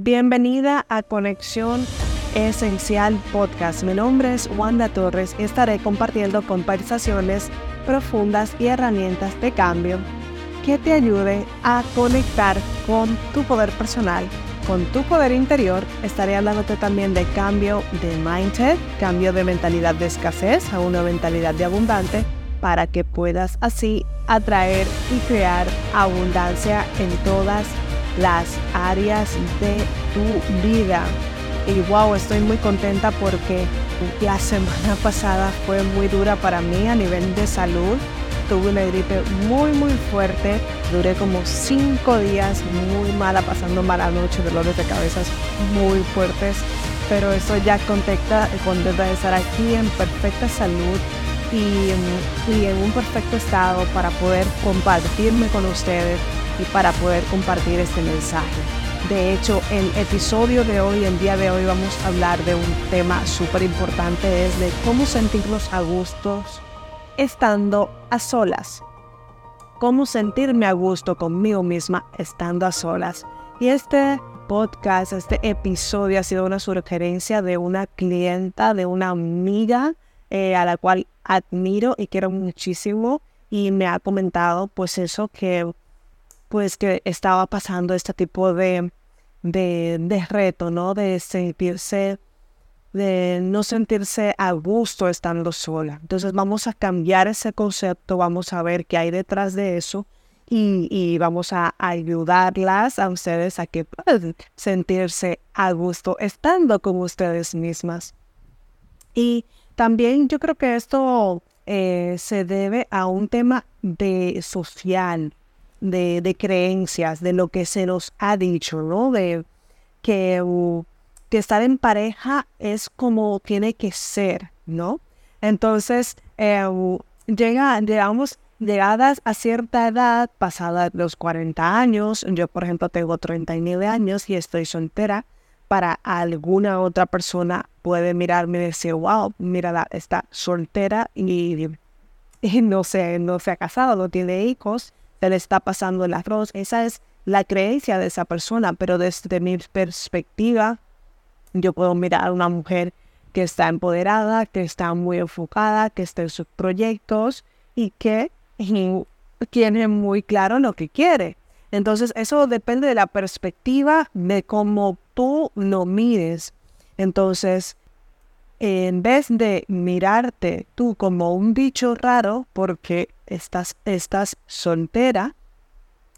Bienvenida a Conexión Esencial Podcast. Mi nombre es Wanda Torres y estaré compartiendo conversaciones profundas y herramientas de cambio que te ayuden a conectar con tu poder personal, con tu poder interior. Estaré hablándote también de cambio de mindset, cambio de mentalidad de escasez a una mentalidad de abundante para que puedas así atraer y crear abundancia en todas las áreas de tu vida. Y wow, estoy muy contenta porque la semana pasada fue muy dura para mí a nivel de salud. Tuve una gripe muy muy fuerte, duré como cinco días muy mala, pasando mala noche, dolores de cabeza muy fuertes, pero eso ya contenta, contenta de estar aquí en perfecta salud y, y en un perfecto estado para poder compartirme con ustedes y para poder compartir este mensaje. De hecho, el episodio de hoy, el día de hoy, vamos a hablar de un tema súper importante, es de cómo sentirnos a gustos estando a solas. Cómo sentirme a gusto conmigo misma estando a solas. Y este podcast, este episodio ha sido una sugerencia de una clienta, de una amiga eh, a la cual admiro y quiero muchísimo y me ha comentado pues eso que pues que estaba pasando este tipo de, de, reto, ¿no? De sentirse, de no sentirse a gusto estando sola. Entonces vamos a cambiar ese concepto, vamos a ver qué hay detrás de eso y, y vamos a ayudarlas a ustedes a que puedan sentirse a gusto estando con ustedes mismas. Y también yo creo que esto eh, se debe a un tema de social, de, creencias, de lo que se nos ha dicho, ¿no? De que, que estar en pareja es como tiene que ser, ¿no? Entonces, eh, llega, llegamos, llegadas a cierta edad, pasada los 40 años, yo por ejemplo tengo 39 años y estoy soltera, para alguna otra persona puede mirarme y decir, wow, mira, está soltera y, y no, se, no se ha casado, no tiene hijos, se le está pasando el arroz. Esa es la creencia de esa persona, pero desde mi perspectiva, yo puedo mirar a una mujer que está empoderada, que está muy enfocada, que está en sus proyectos y que tiene muy claro lo que quiere. Entonces, eso depende de la perspectiva de cómo tú lo mires. Entonces, en vez de mirarte tú como un bicho raro porque estás, estás soltera,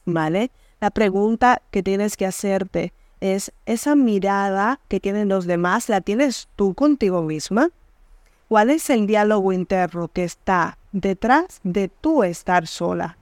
¿vale? La pregunta que tienes que hacerte es, ¿esa mirada que tienen los demás la tienes tú contigo misma? ¿Cuál es el diálogo interno que está detrás de tú estar sola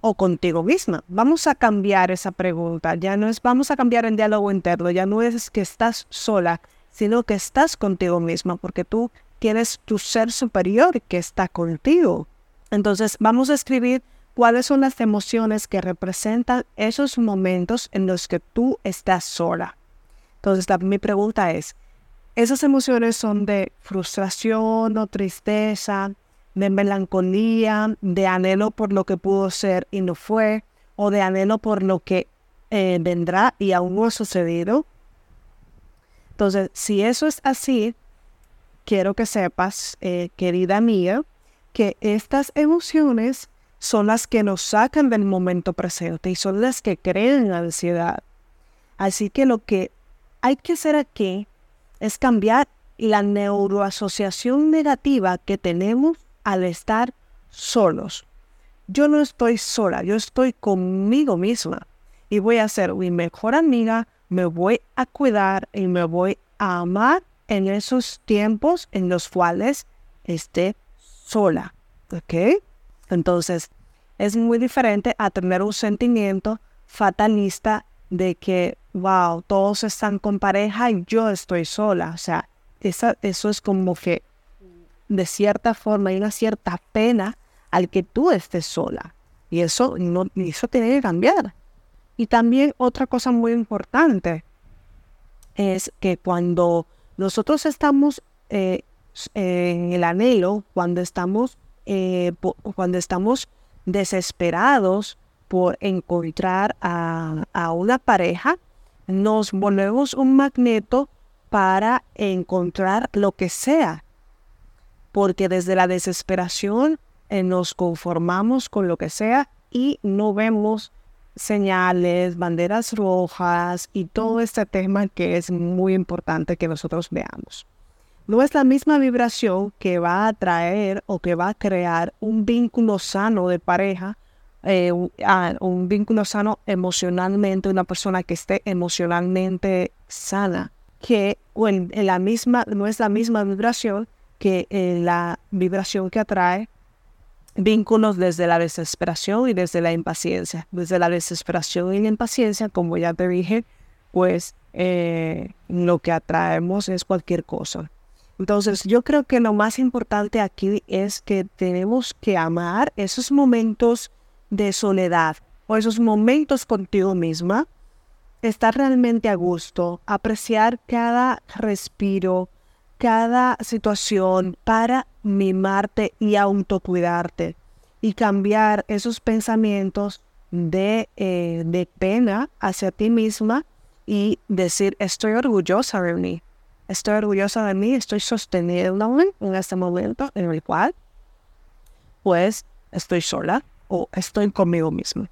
o contigo misma? Vamos a cambiar esa pregunta. Ya no es vamos a cambiar el diálogo interno, ya no es que estás sola, sino que estás contigo misma, porque tú tienes tu ser superior que está contigo. Entonces vamos a escribir cuáles son las emociones que representan esos momentos en los que tú estás sola. Entonces mi pregunta es, ¿esas emociones son de frustración o tristeza, de melancolía, de anhelo por lo que pudo ser y no fue, o de anhelo por lo que eh, vendrá y aún no ha sucedido? Entonces, si eso es así, quiero que sepas, eh, querida mía, que estas emociones son las que nos sacan del momento presente y son las que crean ansiedad. Así que lo que hay que hacer aquí es cambiar la neuroasociación negativa que tenemos al estar solos. Yo no estoy sola, yo estoy conmigo misma y voy a ser mi mejor amiga, me voy a cuidar y me voy a amar en esos tiempos en los cuales esté sola. ¿Ok? Entonces, es muy diferente a tener un sentimiento fatalista de que, wow, todos están con pareja y yo estoy sola. O sea, esa, eso es como que de cierta forma hay una cierta pena al que tú estés sola. Y eso, no, eso tiene que cambiar. Y también otra cosa muy importante es que cuando nosotros estamos eh, en el anhelo, cuando estamos, eh, cuando estamos desesperados por encontrar a, una pareja, nos volvemos un magneto para encontrar lo que sea. Porque desde la desesperación eh, nos conformamos con lo que sea y no vemos señales, banderas rojas y todo este tema que es muy importante que nosotros veamos. No es la misma vibración que va a atraer o que va a crear un vínculo sano de pareja, eh, un vínculo sano emocionalmente, una persona que esté emocionalmente sana, que en, la misma, no es la misma vibración que eh, la vibración que atrae vínculos desde la desesperación y desde la impaciencia. Desde la desesperación y la impaciencia, como ya te dije, pues eh, lo que atraemos es cualquier cosa. Entonces yo creo que lo más importante aquí es que tenemos que amar esos momentos de soledad o esos momentos contigo misma, estar realmente a gusto, apreciar cada respiro, cada situación para mimarte y autocuidarte y cambiar esos pensamientos de, eh, de pena hacia ti misma y decir, estoy orgullosa de mí, estoy orgullosa de mí, estoy sosteniéndome en este momento en el cual pues estoy sola o estoy conmigo misma.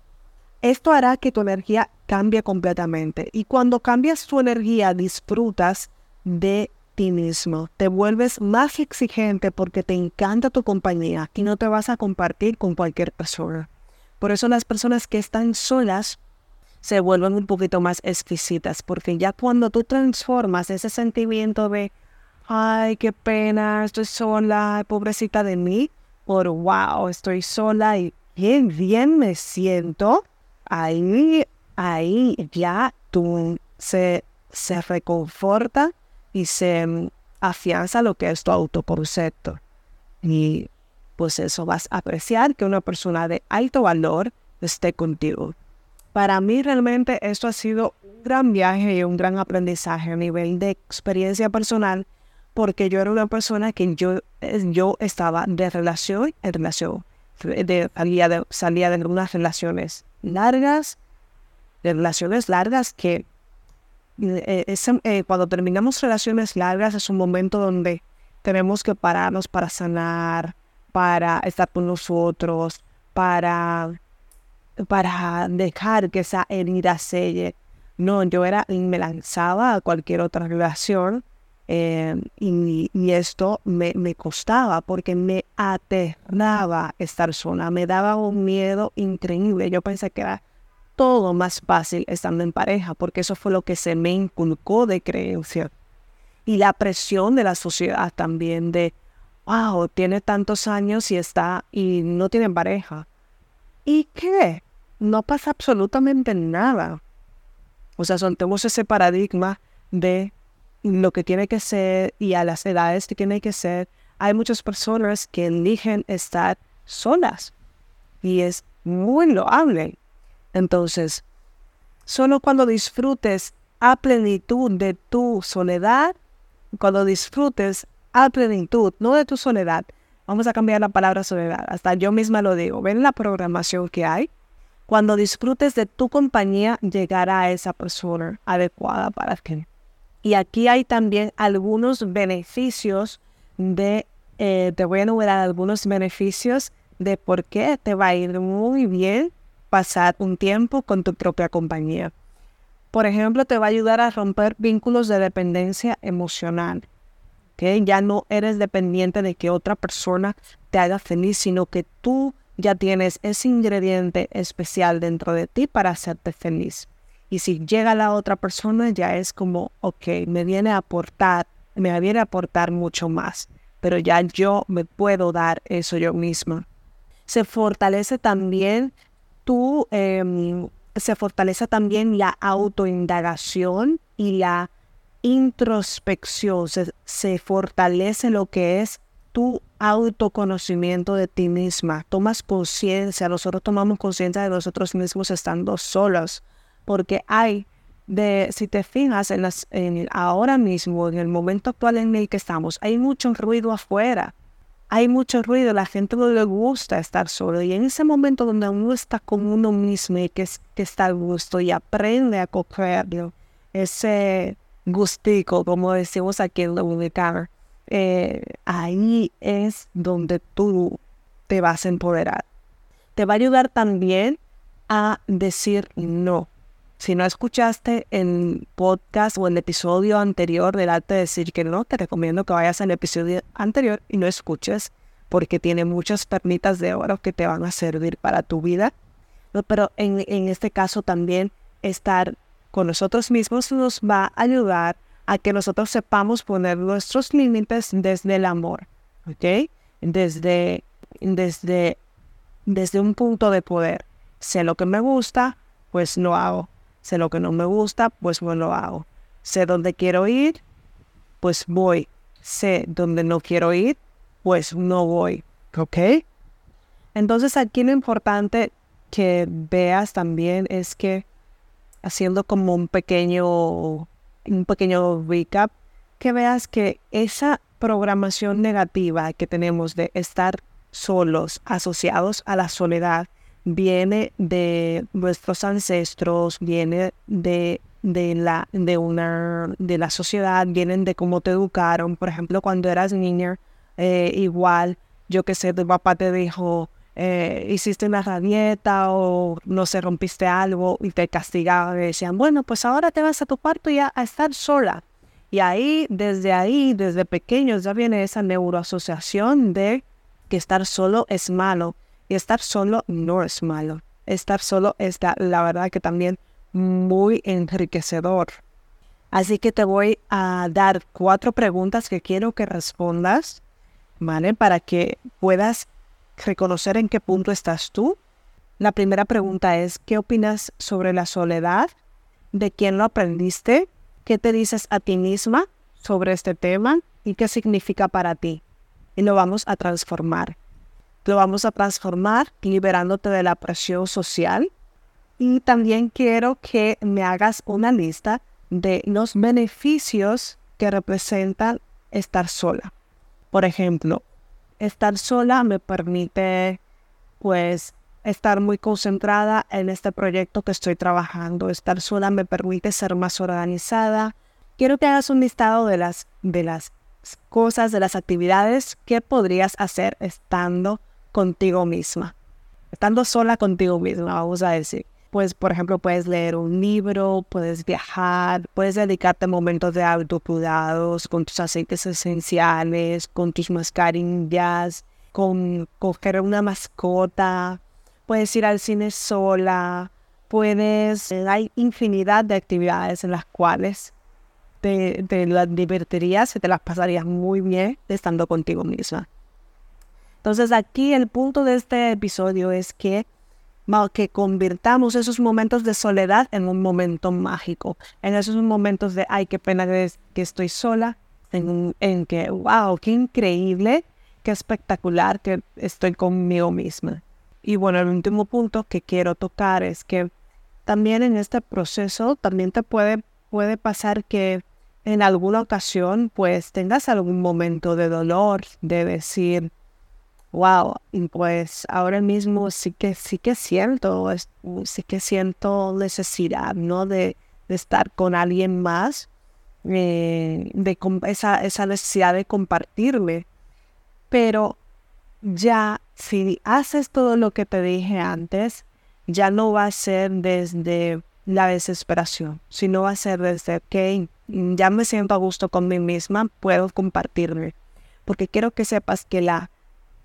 Esto hará que tu energía cambie completamente y cuando cambias tu energía disfrutas de ti mismo. Te vuelves más exigente porque te encanta tu compañía y no te vas a compartir con cualquier persona. Por eso las personas que están solas se vuelven un poquito más exquisitas porque ya cuando tú transformas ese sentimiento de, ay, qué pena, estoy sola, pobrecita de mí, por wow, estoy sola y bien, bien me siento, ahí, ahí ya tú se, se reconforta y se mm, afianza lo que es tu autoconcepto. Y pues eso vas a apreciar que una persona de alto valor esté contigo. Para mí realmente esto ha sido un gran viaje y un gran aprendizaje a nivel de experiencia personal, porque yo era una persona que yo, eh, yo estaba de relación en relación, de, salía, de, salía de algunas relaciones largas, de relaciones largas que eh, eh, cuando terminamos relaciones largas es un momento donde tenemos que pararnos para sanar, para estar con nosotros, para, para dejar que esa herida selle. No, yo era, me lanzaba a cualquier otra relación eh, y, y, esto me, me costaba porque me aterraba estar sola, me daba un miedo increíble. Yo pensé que era todo más fácil estando en pareja, porque eso fue lo que se me inculcó de creencia. Y la presión de la sociedad también de, wow, tiene tantos años y está y no tiene pareja. ¿Y qué? No pasa absolutamente nada. O sea, soltemos ese paradigma de lo que tiene que ser y a las edades que tiene que ser. Hay muchas personas que eligen estar solas y es muy loable. Entonces, solo cuando disfrutes a plenitud de tu soledad, cuando disfrutes a plenitud, no de tu soledad, vamos a cambiar la palabra soledad, hasta yo misma lo digo, ven la programación que hay, cuando disfrutes de tu compañía, llegará a esa persona adecuada para que. Y aquí hay también algunos beneficios de, eh, te voy a enumerar algunos beneficios de por qué te va a ir muy bien pasar un tiempo con tu propia compañía. Por ejemplo, te va a ayudar a romper vínculos de dependencia emocional. Ya no eres dependiente de que otra persona te haga feliz, sino que tú ya tienes ese ingrediente especial dentro de ti para hacerte feliz. Y si llega la otra persona, ya es como, ok, me viene a aportar, me viene a aportar mucho más, pero ya yo me puedo dar eso yo misma. Se fortalece también tú em, se fortalece también la autoindagación y la introspección, se, fortalece lo que es tu autoconocimiento de ti misma. Tomas conciencia, nosotros tomamos conciencia de nosotros mismos estando solos, porque hay de, si te fijas en, las, en ahora mismo, en el momento actual en el que estamos, hay mucho ruido afuera hay mucho ruido, la gente no le gusta estar solo. Y en ese momento donde uno está con uno mismo y que, que está a gusto y aprende a cogerlo ese gustico, como decimos aquí en Dominicana, eh, ahí es donde tú te vas a empoderar. Te va a ayudar también a decir no. Si no escuchaste el podcast o el episodio anterior del arte de decir que no, te recomiendo que vayas al episodio anterior y no escuches porque tiene muchas pernitas de oro que te van a servir para tu vida. Pero en, en este caso también estar con nosotros mismos nos va a ayudar a que nosotros sepamos poner nuestros límites desde el amor, ¿ok? Desde, desde, desde un punto de poder. Sé lo que me gusta, pues lo hago. Sé lo que no me gusta, pues no lo hago. Sé dónde quiero ir, pues voy. Sé dónde no quiero ir, pues no voy, ¿ok? Entonces aquí lo importante que veas también es que haciendo como un pequeño, un pequeño recap, que veas que esa programación negativa que tenemos de estar solos, asociados a la soledad, viene de nuestros ancestros, viene de, de, la, de, una, de la sociedad, vienen de cómo te educaron. Por ejemplo, cuando eras niña, eh, igual, yo que sé, tu papá te dijo, eh, hiciste una rabieta o no se rompiste algo y te castigaban y decían, bueno, pues ahora te vas a tu cuarto y a, estar sola. Y ahí, desde ahí, desde pequeños ya viene esa neuroasociación de que estar solo es malo y estar solo no es malo. Estar solo es la verdad que también muy enriquecedor. Así que te voy a dar cuatro preguntas que quiero que respondas, ¿vale? Para que puedas reconocer en qué punto estás tú. La primera pregunta es, ¿qué opinas sobre la soledad? ¿De quién lo aprendiste? ¿Qué te dices a ti misma sobre este tema? ¿Y qué significa para ti? Y lo vamos a transformar. Lo vamos a transformar liberándote de la presión social. Y también quiero que me hagas una lista de los beneficios que representan estar sola. Por ejemplo, estar sola me permite pues estar muy concentrada en este proyecto que estoy trabajando. Estar sola me permite ser más organizada. Quiero que hagas un listado de las, de las cosas, de las actividades que podrías hacer estando contigo misma. Estando sola contigo misma, vamos a decir pues, por ejemplo, puedes leer un libro, puedes viajar, puedes dedicarte momentos de autocuidados con tus aceites esenciales, con tus mascarillas, con coger una mascota, puedes ir al cine sola, puedes, hay infinidad de actividades en las cuales te, te las divertirías y te las pasarías muy bien estando contigo misma. Entonces aquí el punto de este episodio es que que convirtamos esos momentos de soledad en un momento mágico, en esos momentos de, ay, qué pena que, estoy sola, en, en que, wow, qué increíble, qué espectacular que estoy conmigo misma. Y bueno, el último punto que quiero tocar es que también en este proceso también te puede, puede pasar que en alguna ocasión pues tengas algún momento de dolor, de decir, wow, pues ahora mismo sí que sí que siento, sí que siento necesidad, ¿no? De, estar con alguien más, eh, de esa, esa necesidad de compartirme. Pero ya, si haces todo lo que te dije antes, ya no va a ser desde la desesperación, sino va a ser desde, ok, ya me siento a gusto con mí misma, puedo compartirme. Porque quiero que sepas que la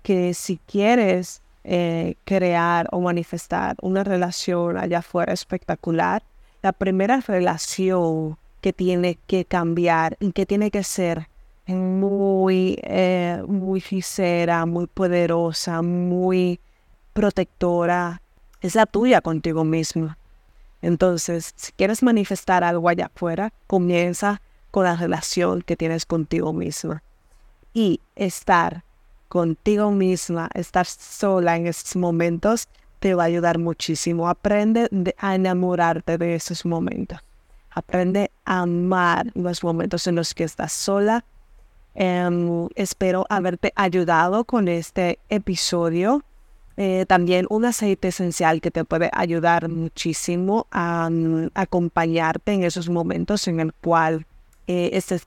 que si quieres eh, crear o manifestar una relación allá afuera espectacular, la primera relación que tiene que cambiar y que tiene que ser muy, eh, muy sincera, muy poderosa, muy protectora, es la tuya contigo misma. Entonces, si quieres manifestar algo allá afuera, comienza con la relación que tienes contigo misma. Y estar contigo misma, estar sola en esos momentos, te va a ayudar muchísimo. Aprende a enamorarte de esos momentos. Aprende a amar los momentos en los que estás sola. Em, espero haberte ayudado con este episodio. Eh, también un aceite esencial que te puede ayudar muchísimo a, mm, acompañarte en esos momentos en el cual eh, estés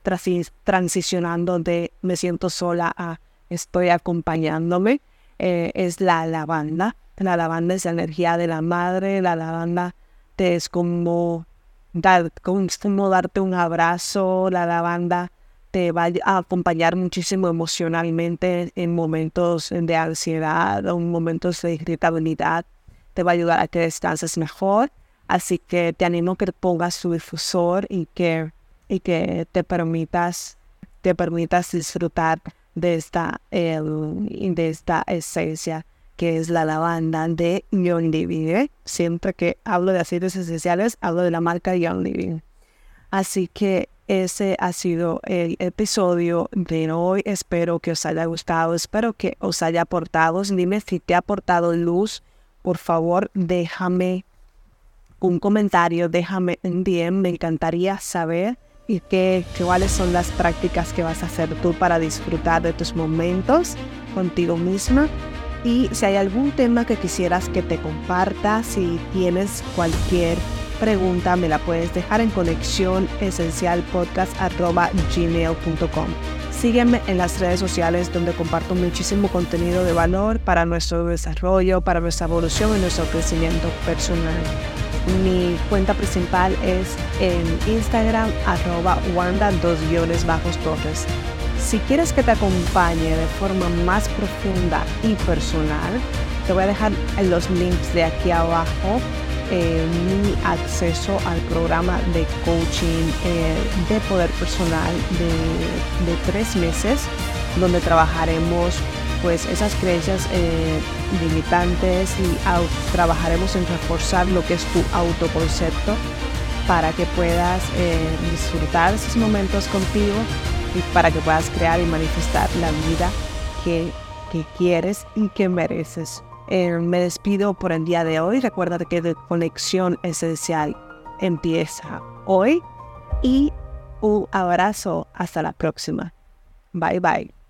transicionando de me siento sola a estoy acompañándome. Eh, es la lavanda. La lavanda es la energía de la madre. La lavanda te es como, dar, como darte un abrazo. La lavanda te va a acompañar muchísimo emocionalmente en momentos de ansiedad o en momentos de irritabilidad. Te va a ayudar a que descanses mejor. Así que te animo a que pongas tu difusor y que, y que te permitas, te permitas disfrutar de esta, de esta esencia que es la lavanda de Young Living. ¿eh? Siempre que hablo de aceites esenciales, hablo de la marca Young Living. Así que ese ha sido el episodio de hoy. Espero que os haya gustado, espero que os haya aportado. Dime si te ha aportado luz. Por favor, déjame un comentario, déjame un DM. Me encantaría saber y qué, cuáles son las prácticas que vas a hacer tú para disfrutar de tus momentos contigo misma. Y si hay algún tema que quisieras que te comparta, si tienes cualquier pregunta me la puedes dejar en conexión gmail.com. Sígueme en las redes sociales donde comparto muchísimo contenido de valor para nuestro desarrollo, para nuestra evolución y nuestro crecimiento personal. Mi cuenta principal es en Instagram arroba wanda dos guiones bajos torres. Si quieres que te acompañe de forma más profunda y personal, te voy a dejar los links de aquí abajo eh, mi acceso al programa de coaching eh, de poder personal de, tres meses, donde trabajaremos pues esas creencias eh, limitantes y trabajaremos en reforzar lo que es tu autoconcepto para que puedas disfrutar esos momentos contigo y para que puedas crear y manifestar la vida que, que quieres y que mereces. Eh, me despido por el día de hoy. Recuerda que de conexión esencial empieza hoy y un abrazo hasta la próxima. Bye bye.